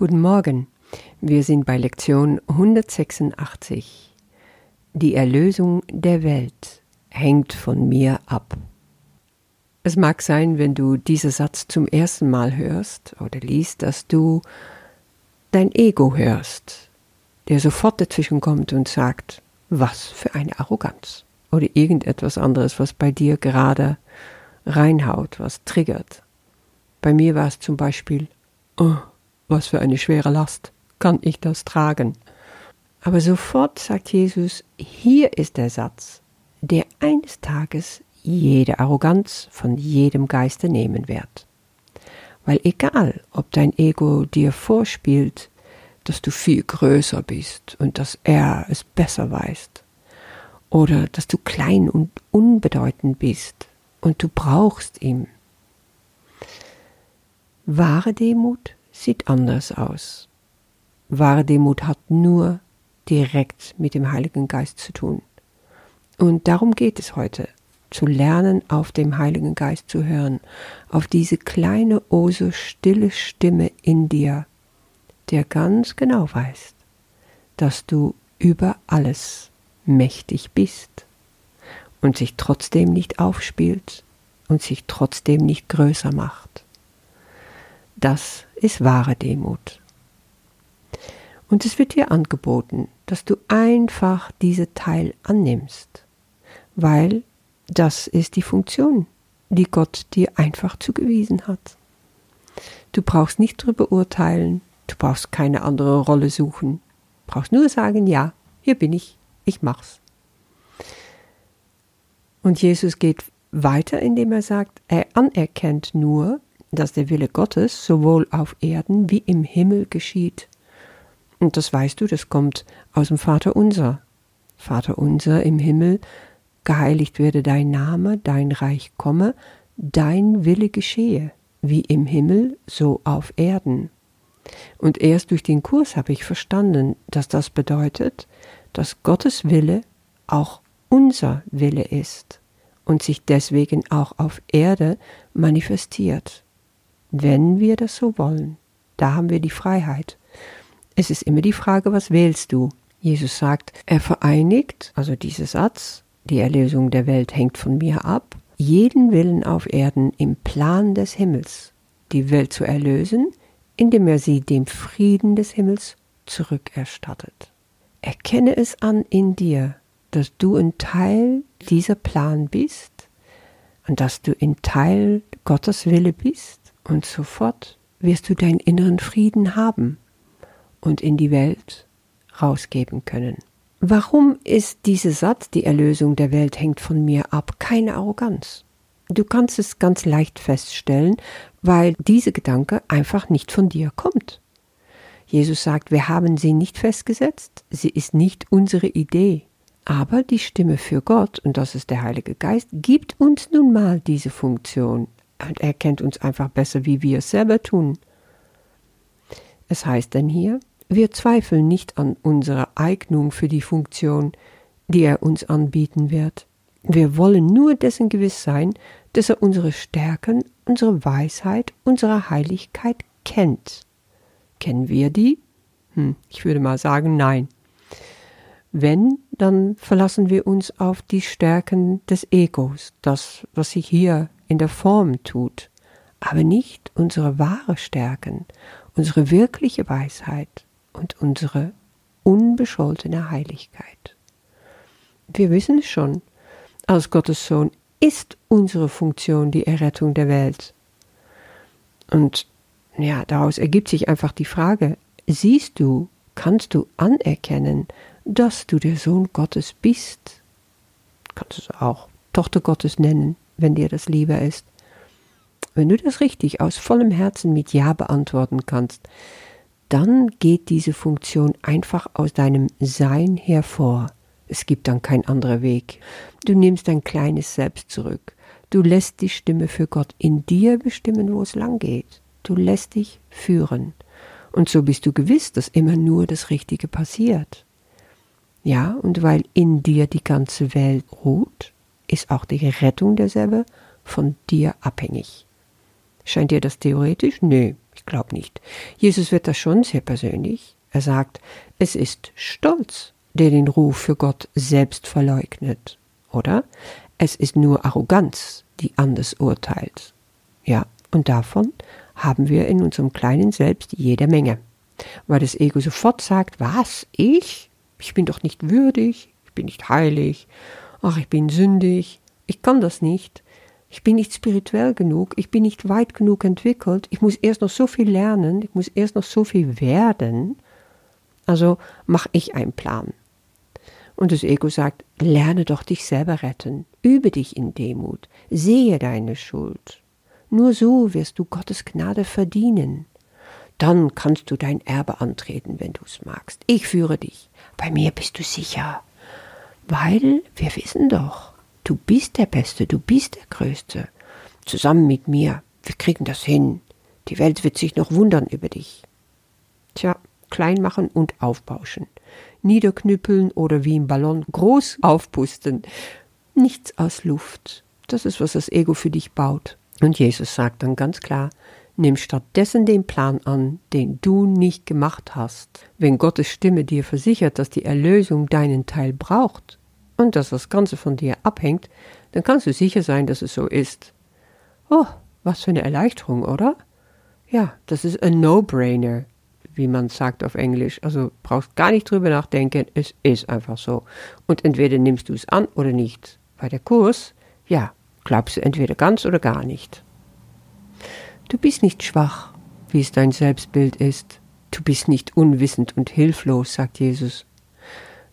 Guten Morgen. Wir sind bei Lektion 186. Die Erlösung der Welt hängt von mir ab. Es mag sein, wenn du diesen Satz zum ersten Mal hörst oder liest, dass du dein Ego hörst, der sofort dazwischen kommt und sagt, was für eine Arroganz oder irgendetwas anderes, was bei dir gerade reinhaut, was triggert. Bei mir war es zum Beispiel, oh, was für eine schwere Last, kann ich das tragen? Aber sofort sagt Jesus, hier ist der Satz, der eines Tages jede Arroganz von jedem Geiste nehmen wird. Weil egal, ob dein Ego dir vorspielt, dass du viel größer bist und dass er es besser weiß, oder dass du klein und unbedeutend bist und du brauchst ihn. Wahre Demut sieht anders aus. Wahre Demut hat nur direkt mit dem Heiligen Geist zu tun. Und darum geht es heute, zu lernen, auf dem Heiligen Geist zu hören, auf diese kleine, oh so stille Stimme in dir, der ganz genau weiß, dass du über alles mächtig bist und sich trotzdem nicht aufspielt und sich trotzdem nicht größer macht. Das ist wahre Demut. Und es wird dir angeboten, dass du einfach diese Teil annimmst, weil das ist die Funktion, die Gott dir einfach zugewiesen hat. Du brauchst nicht darüber urteilen, du brauchst keine andere Rolle suchen, brauchst nur sagen, ja, hier bin ich, ich mach's. Und Jesus geht weiter, indem er sagt, er anerkennt nur, dass der Wille Gottes sowohl auf Erden wie im Himmel geschieht. Und das weißt du, das kommt aus dem Vater unser. Vater unser im Himmel, geheiligt werde dein Name, dein Reich komme, dein Wille geschehe, wie im Himmel, so auf Erden. Und erst durch den Kurs habe ich verstanden, dass das bedeutet, dass Gottes Wille auch unser Wille ist und sich deswegen auch auf Erde manifestiert wenn wir das so wollen. Da haben wir die Freiheit. Es ist immer die Frage, was wählst du? Jesus sagt, er vereinigt, also dieser Satz, die Erlösung der Welt hängt von mir ab, jeden Willen auf Erden im Plan des Himmels, die Welt zu erlösen, indem er sie dem Frieden des Himmels zurückerstattet. Erkenne es an in dir, dass du ein Teil dieser Plan bist und dass du ein Teil Gottes Wille bist und sofort wirst du deinen inneren Frieden haben und in die Welt rausgeben können. Warum ist dieser Satz, die Erlösung der Welt hängt von mir ab, keine Arroganz? Du kannst es ganz leicht feststellen, weil dieser Gedanke einfach nicht von dir kommt. Jesus sagt, wir haben sie nicht festgesetzt, sie ist nicht unsere Idee. Aber die Stimme für Gott, und das ist der Heilige Geist, gibt uns nun mal diese Funktion. Und er kennt uns einfach besser, wie wir es selber tun. Es heißt denn hier, wir zweifeln nicht an unserer Eignung für die Funktion, die er uns anbieten wird. Wir wollen nur dessen gewiss sein, dass er unsere Stärken, unsere Weisheit, unsere Heiligkeit kennt. Kennen wir die? Hm, ich würde mal sagen, nein. Wenn, dann verlassen wir uns auf die Stärken des Egos, das, was sich hier in der Form tut, aber nicht unsere wahre Stärken, unsere wirkliche Weisheit und unsere unbescholtene Heiligkeit. Wir wissen schon, als Gottes Sohn ist unsere Funktion die Errettung der Welt. Und ja, daraus ergibt sich einfach die Frage, siehst du, kannst du anerkennen, dass du der Sohn Gottes bist? Kannst du es auch Tochter Gottes nennen, wenn dir das lieber ist. Wenn du das richtig aus vollem Herzen mit Ja beantworten kannst, dann geht diese Funktion einfach aus deinem Sein hervor. Es gibt dann kein anderer Weg. Du nimmst dein kleines Selbst zurück. Du lässt die Stimme für Gott in dir bestimmen, wo es lang geht. Du lässt dich führen. Und so bist du gewiss, dass immer nur das Richtige passiert. Ja, und weil in dir die ganze Welt ruht, ist auch die Rettung derselbe von dir abhängig. Scheint dir das theoretisch? Nö, ich glaub nicht. Jesus wird da schon sehr persönlich. Er sagt, es ist Stolz, der den Ruf für Gott selbst verleugnet, oder? Es ist nur Arroganz, die anders urteilt. Ja, und davon haben wir in unserem kleinen Selbst jede Menge. Weil das Ego sofort sagt, was, ich? Ich bin doch nicht würdig, ich bin nicht heilig, ach, ich bin sündig, ich kann das nicht, ich bin nicht spirituell genug, ich bin nicht weit genug entwickelt, ich muss erst noch so viel lernen, ich muss erst noch so viel werden. Also mache ich einen Plan. Und das Ego sagt, lerne doch dich selber retten, übe dich in Demut, sehe deine Schuld. Nur so wirst du Gottes Gnade verdienen. Dann kannst du dein Erbe antreten, wenn du es magst. Ich führe dich. Bei mir bist du sicher. Weil wir wissen doch, du bist der Beste, du bist der Größte. Zusammen mit mir, wir kriegen das hin. Die Welt wird sich noch wundern über dich. Tja, klein machen und aufbauschen. Niederknüppeln oder wie im Ballon groß aufpusten. Nichts aus Luft. Das ist, was das Ego für dich baut. Und Jesus sagt dann ganz klar, nimm stattdessen den Plan an, den du nicht gemacht hast. Wenn Gottes Stimme dir versichert, dass die Erlösung deinen Teil braucht und dass das Ganze von dir abhängt, dann kannst du sicher sein, dass es so ist. Oh, was für eine Erleichterung, oder? Ja, das ist ein No-Brainer, wie man sagt auf Englisch. Also brauchst gar nicht drüber nachdenken, es ist einfach so. Und entweder nimmst du es an oder nicht. Bei der Kurs, ja, glaubst du entweder ganz oder gar nicht. Du bist nicht schwach, wie es dein Selbstbild ist. Du bist nicht unwissend und hilflos, sagt Jesus.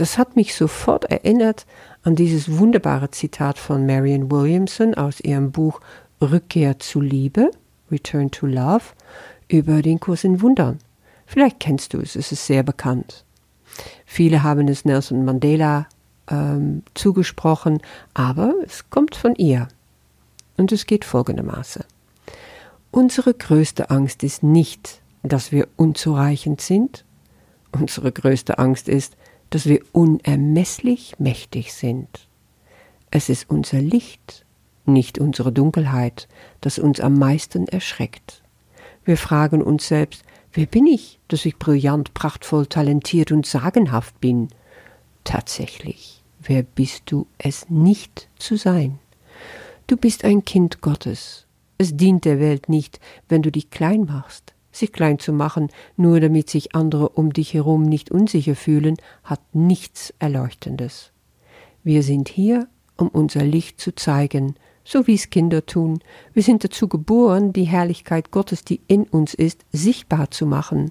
Das hat mich sofort erinnert an dieses wunderbare Zitat von Marion Williamson aus ihrem Buch Rückkehr zu Liebe, Return to Love, über den Kurs in Wundern. Vielleicht kennst du es, es ist sehr bekannt. Viele haben es Nelson Mandela ähm, zugesprochen, aber es kommt von ihr. Und es geht folgendermaßen. Unsere größte Angst ist nicht, dass wir unzureichend sind. Unsere größte Angst ist, dass wir unermesslich mächtig sind. Es ist unser Licht, nicht unsere Dunkelheit, das uns am meisten erschreckt. Wir fragen uns selbst, wer bin ich, dass ich brillant, prachtvoll, talentiert und sagenhaft bin? Tatsächlich wer bist du es nicht zu sein? Du bist ein Kind Gottes. Es dient der Welt nicht, wenn du dich klein machst. Sich klein zu machen, nur damit sich andere um dich herum nicht unsicher fühlen, hat nichts Erleuchtendes. Wir sind hier, um unser Licht zu zeigen, so wie es Kinder tun. Wir sind dazu geboren, die Herrlichkeit Gottes, die in uns ist, sichtbar zu machen.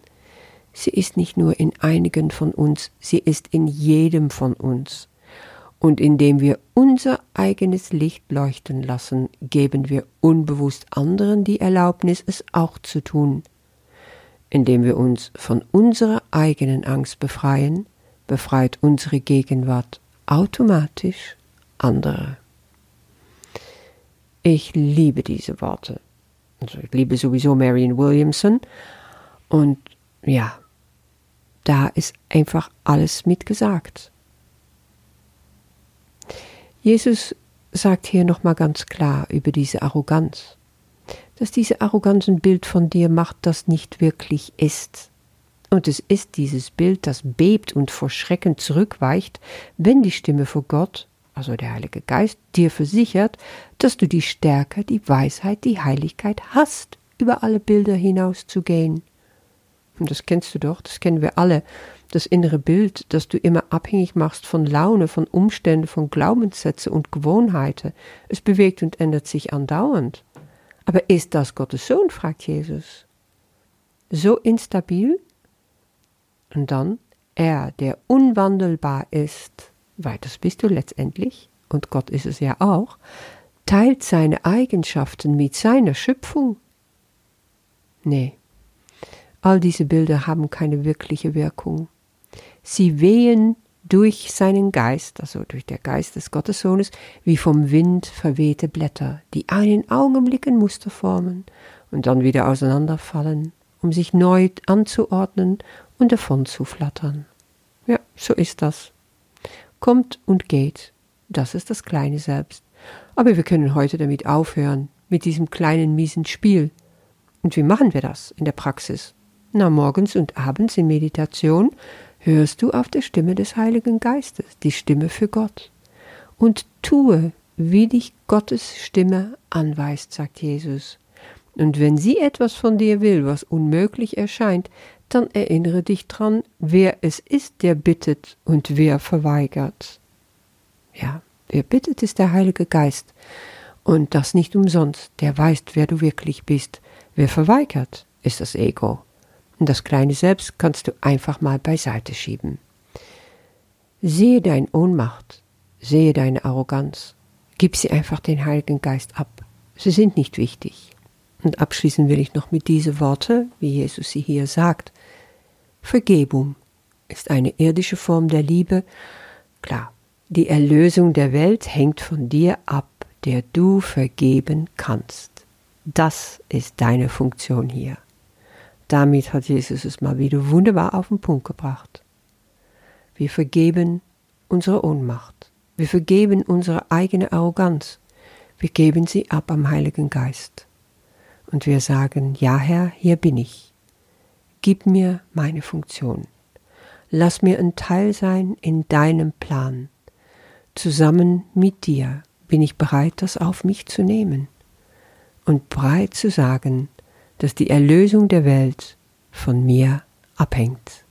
Sie ist nicht nur in einigen von uns, sie ist in jedem von uns. Und indem wir unser eigenes Licht leuchten lassen, geben wir unbewusst anderen die Erlaubnis, es auch zu tun. Indem wir uns von unserer eigenen Angst befreien, befreit unsere Gegenwart automatisch andere. Ich liebe diese Worte. Also ich liebe sowieso Marion Williamson. Und ja, da ist einfach alles mitgesagt. Jesus sagt hier nochmal ganz klar über diese Arroganz, dass diese Arroganz ein Bild von dir macht, das nicht wirklich ist. Und es ist dieses Bild, das bebt und vor Schrecken zurückweicht, wenn die Stimme vor Gott, also der Heilige Geist, dir versichert, dass du die Stärke, die Weisheit, die Heiligkeit hast, über alle Bilder hinauszugehen. Und das kennst du doch, das kennen wir alle das innere Bild, das du immer abhängig machst von Laune, von Umständen, von Glaubenssätze und Gewohnheiten. Es bewegt und ändert sich andauernd. Aber ist das Gottes Sohn? fragt Jesus. So instabil? Und dann, er, der unwandelbar ist, weil das bist du letztendlich, und Gott ist es ja auch, teilt seine Eigenschaften mit seiner Schöpfung. Nee, all diese Bilder haben keine wirkliche Wirkung. Sie wehen durch seinen Geist, also durch der Geist des Gottessohnes, wie vom Wind verwehte Blätter, die einen Augenblick ein Muster formen und dann wieder auseinanderfallen, um sich neu anzuordnen und davon zu flattern. Ja, so ist das. Kommt und geht, das ist das kleine Selbst. Aber wir können heute damit aufhören, mit diesem kleinen miesen Spiel. Und wie machen wir das in der Praxis? Na, morgens und abends in Meditation hörst du auf der Stimme des Heiligen Geistes, die Stimme für Gott. Und tue, wie dich Gottes Stimme anweist, sagt Jesus. Und wenn sie etwas von dir will, was unmöglich erscheint, dann erinnere dich dran, wer es ist, der bittet und wer verweigert. Ja, wer bittet, ist der Heilige Geist. Und das nicht umsonst, der weiß, wer du wirklich bist. Wer verweigert, ist das Ego. Und das kleine Selbst kannst du einfach mal beiseite schieben. Sehe deine Ohnmacht, sehe deine Arroganz, gib sie einfach den Heiligen Geist ab. Sie sind nicht wichtig. Und abschließen will ich noch mit diesen Worten, wie Jesus sie hier sagt. Vergebung ist eine irdische Form der Liebe. Klar, die Erlösung der Welt hängt von dir ab, der du vergeben kannst. Das ist deine Funktion hier. Damit hat Jesus es mal wieder wunderbar auf den Punkt gebracht. Wir vergeben unsere Ohnmacht. Wir vergeben unsere eigene Arroganz. Wir geben sie ab am Heiligen Geist. Und wir sagen, ja Herr, hier bin ich. Gib mir meine Funktion. Lass mir ein Teil sein in deinem Plan. Zusammen mit dir bin ich bereit, das auf mich zu nehmen und bereit zu sagen, dass die Erlösung der Welt von mir abhängt.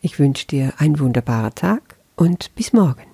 Ich wünsche dir einen wunderbaren Tag und bis morgen.